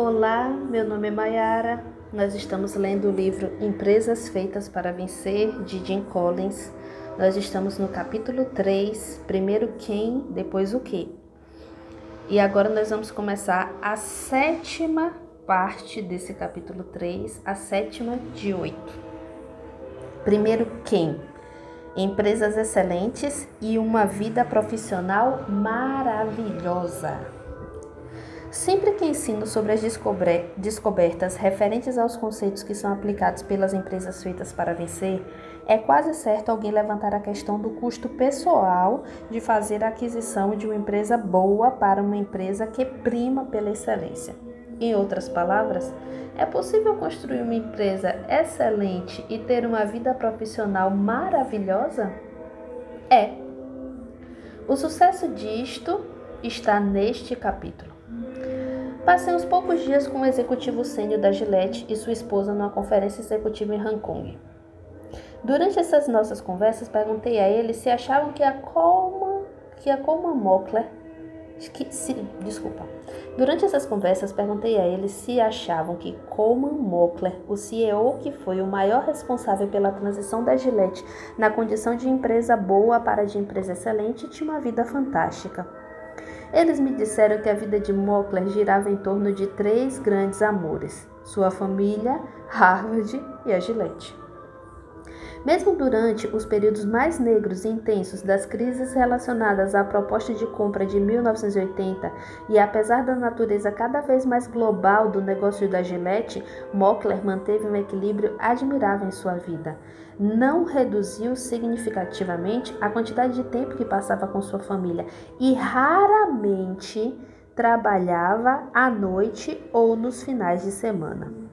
Olá, meu nome é Mayara. Nós estamos lendo o livro Empresas Feitas para Vencer, de Jim Collins. Nós estamos no capítulo 3, primeiro quem, depois o que. E agora nós vamos começar a sétima parte desse capítulo 3, a sétima de oito. Primeiro quem? Empresas excelentes e uma vida profissional maravilhosa. Sempre que ensino sobre as descobertas referentes aos conceitos que são aplicados pelas empresas feitas para vencer, é quase certo alguém levantar a questão do custo pessoal de fazer a aquisição de uma empresa boa para uma empresa que prima pela excelência. Em outras palavras, é possível construir uma empresa excelente e ter uma vida profissional maravilhosa? É. O sucesso disto está neste capítulo. Passei uns poucos dias com o executivo sênior da Gillette e sua esposa numa conferência executiva em Hong Kong. Durante essas nossas conversas, perguntei a ele se achavam que a Coleman, que a Coleman Mockler, que, se, desculpa. Durante essas conversas, perguntei a ele se achavam que Coleman Mockler, o CEO que foi o maior responsável pela transição da Gillette na condição de empresa boa para de empresa excelente, tinha uma vida fantástica. Eles me disseram que a vida de Mockler girava em torno de três grandes amores: sua família, Harvard e a Gillette. Mesmo durante os períodos mais negros e intensos das crises relacionadas à proposta de compra de 1980 e apesar da natureza cada vez mais global do negócio da Gillette, Mockler manteve um equilíbrio admirável em sua vida não reduziu significativamente a quantidade de tempo que passava com sua família e raramente trabalhava à noite ou nos finais de semana.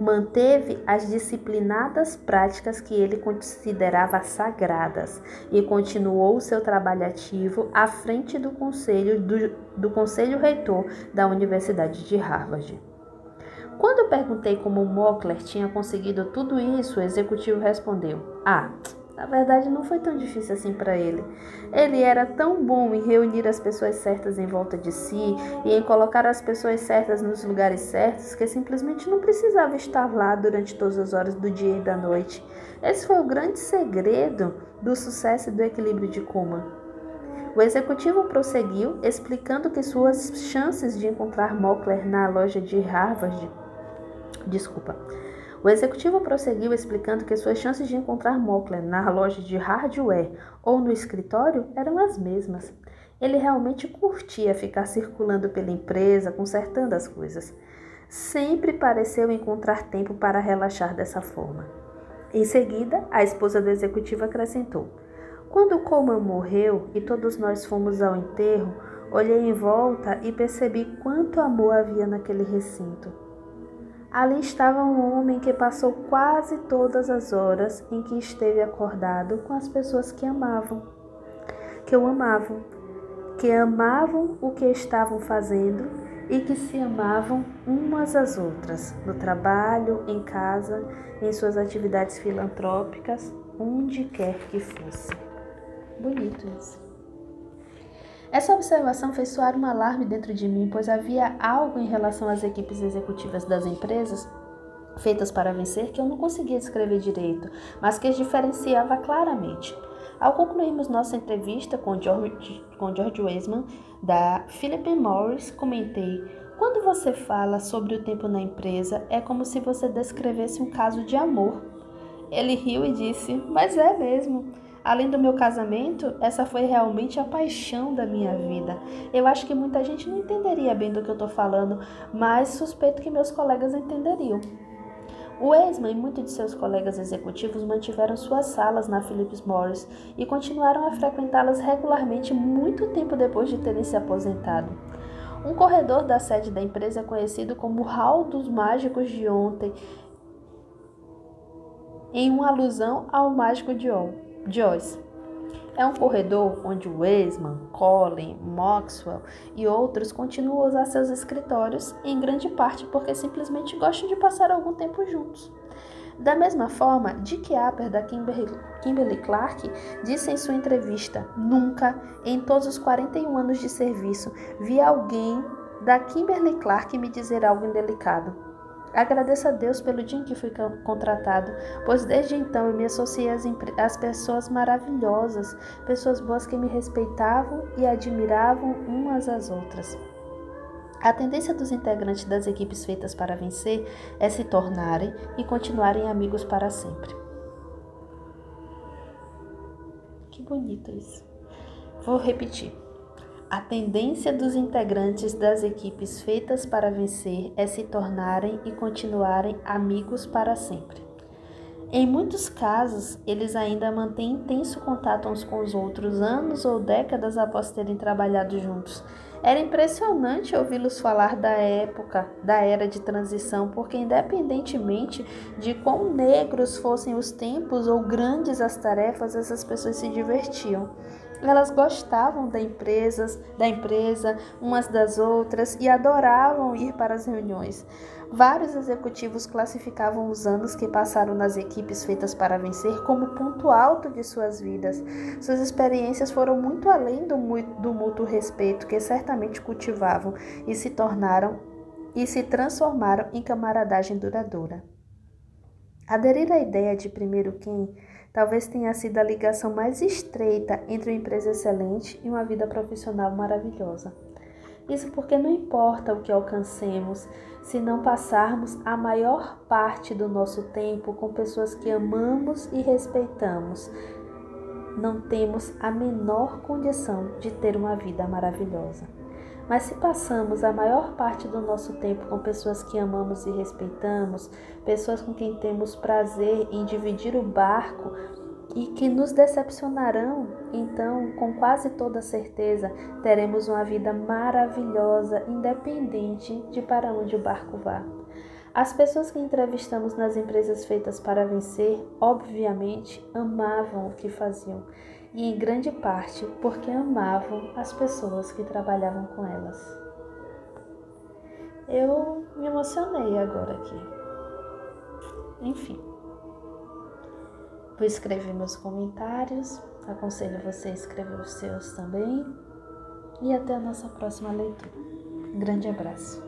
Manteve as disciplinadas práticas que ele considerava sagradas e continuou seu trabalho ativo à frente do conselho, do, do conselho reitor da Universidade de Harvard. Quando perguntei como Mockler tinha conseguido tudo isso, o executivo respondeu: Ah, na verdade não foi tão difícil assim para ele. Ele era tão bom em reunir as pessoas certas em volta de si e em colocar as pessoas certas nos lugares certos que simplesmente não precisava estar lá durante todas as horas do dia e da noite. Esse foi o grande segredo do sucesso e do equilíbrio de Kuma. O executivo prosseguiu, explicando que suas chances de encontrar Mockler na loja de Harvard Desculpa. O executivo prosseguiu explicando que suas chances de encontrar Mockler na loja de hardware ou no escritório eram as mesmas. Ele realmente curtia ficar circulando pela empresa, consertando as coisas. Sempre pareceu encontrar tempo para relaxar dessa forma. Em seguida, a esposa do executivo acrescentou: Quando Coleman morreu e todos nós fomos ao enterro, olhei em volta e percebi quanto amor havia naquele recinto. Ali estava um homem que passou quase todas as horas em que esteve acordado com as pessoas que amavam, que o amavam, que amavam o que estavam fazendo e que se amavam umas às outras, no trabalho, em casa, em suas atividades filantrópicas, onde quer que fosse. Bonito isso. Essa observação fez soar um alarme dentro de mim, pois havia algo em relação às equipes executivas das empresas feitas para vencer que eu não conseguia descrever direito, mas que as diferenciava claramente. Ao concluirmos nossa entrevista com George, com George Weisman, da Philip Morris, comentei: Quando você fala sobre o tempo na empresa, é como se você descrevesse um caso de amor. Ele riu e disse: Mas é mesmo. Além do meu casamento, essa foi realmente a paixão da minha vida. Eu acho que muita gente não entenderia bem do que eu estou falando, mas suspeito que meus colegas entenderiam. O Eisman e muitos de seus colegas executivos mantiveram suas salas na Philips Morris e continuaram a frequentá-las regularmente muito tempo depois de terem se aposentado. Um corredor da sede da empresa é conhecido como Hall dos Mágicos de Ontem, em uma alusão ao Mágico de Ontem. Joyce. É um corredor onde Weisman, Collin, Maxwell e outros continuam a usar seus escritórios, em grande parte porque simplesmente gostam de passar algum tempo juntos. Da mesma forma, Dick Apper, da Kimberly Clark, disse em sua entrevista: Nunca, em todos os 41 anos de serviço, vi alguém da Kimberly Clark me dizer algo indelicado. Agradeço a Deus pelo dia em que fui contratado, pois desde então eu me associei às, às, pessoas maravilhosas, pessoas boas que me respeitavam e admiravam umas às outras. A tendência dos integrantes das equipes feitas para vencer é se tornarem e continuarem amigos para sempre. Que bonito isso. Vou repetir. A tendência dos integrantes das equipes feitas para vencer é se tornarem e continuarem amigos para sempre. Em muitos casos, eles ainda mantêm intenso contato uns com os outros anos ou décadas após terem trabalhado juntos. Era impressionante ouvi-los falar da época, da era de transição, porque independentemente de quão negros fossem os tempos ou grandes as tarefas, essas pessoas se divertiam. Elas gostavam da empresa, da empresa, umas das outras e adoravam ir para as reuniões. Vários executivos classificavam os anos que passaram nas equipes feitas para vencer como ponto alto de suas vidas. Suas experiências foram muito além do, do mútuo respeito que certamente cultivavam e se tornaram e se transformaram em camaradagem duradoura. Aderir à ideia de primeiro quem talvez tenha sido a ligação mais estreita entre uma empresa excelente e uma vida profissional maravilhosa. Isso porque não importa o que alcancemos, se não passarmos a maior parte do nosso tempo com pessoas que amamos e respeitamos, não temos a menor condição de ter uma vida maravilhosa. Mas se passamos a maior parte do nosso tempo com pessoas que amamos e respeitamos, pessoas com quem temos prazer em dividir o barco e que nos decepcionarão, então, com quase toda certeza, teremos uma vida maravilhosa, independente de para onde o barco vá. As pessoas que entrevistamos nas empresas feitas para vencer, obviamente, amavam o que faziam e em grande parte porque amavam as pessoas que trabalhavam com elas. Eu me emocionei agora aqui. Enfim. Vou escrever meus comentários, aconselho você a escrever os seus também. E até a nossa próxima leitura. Um grande abraço.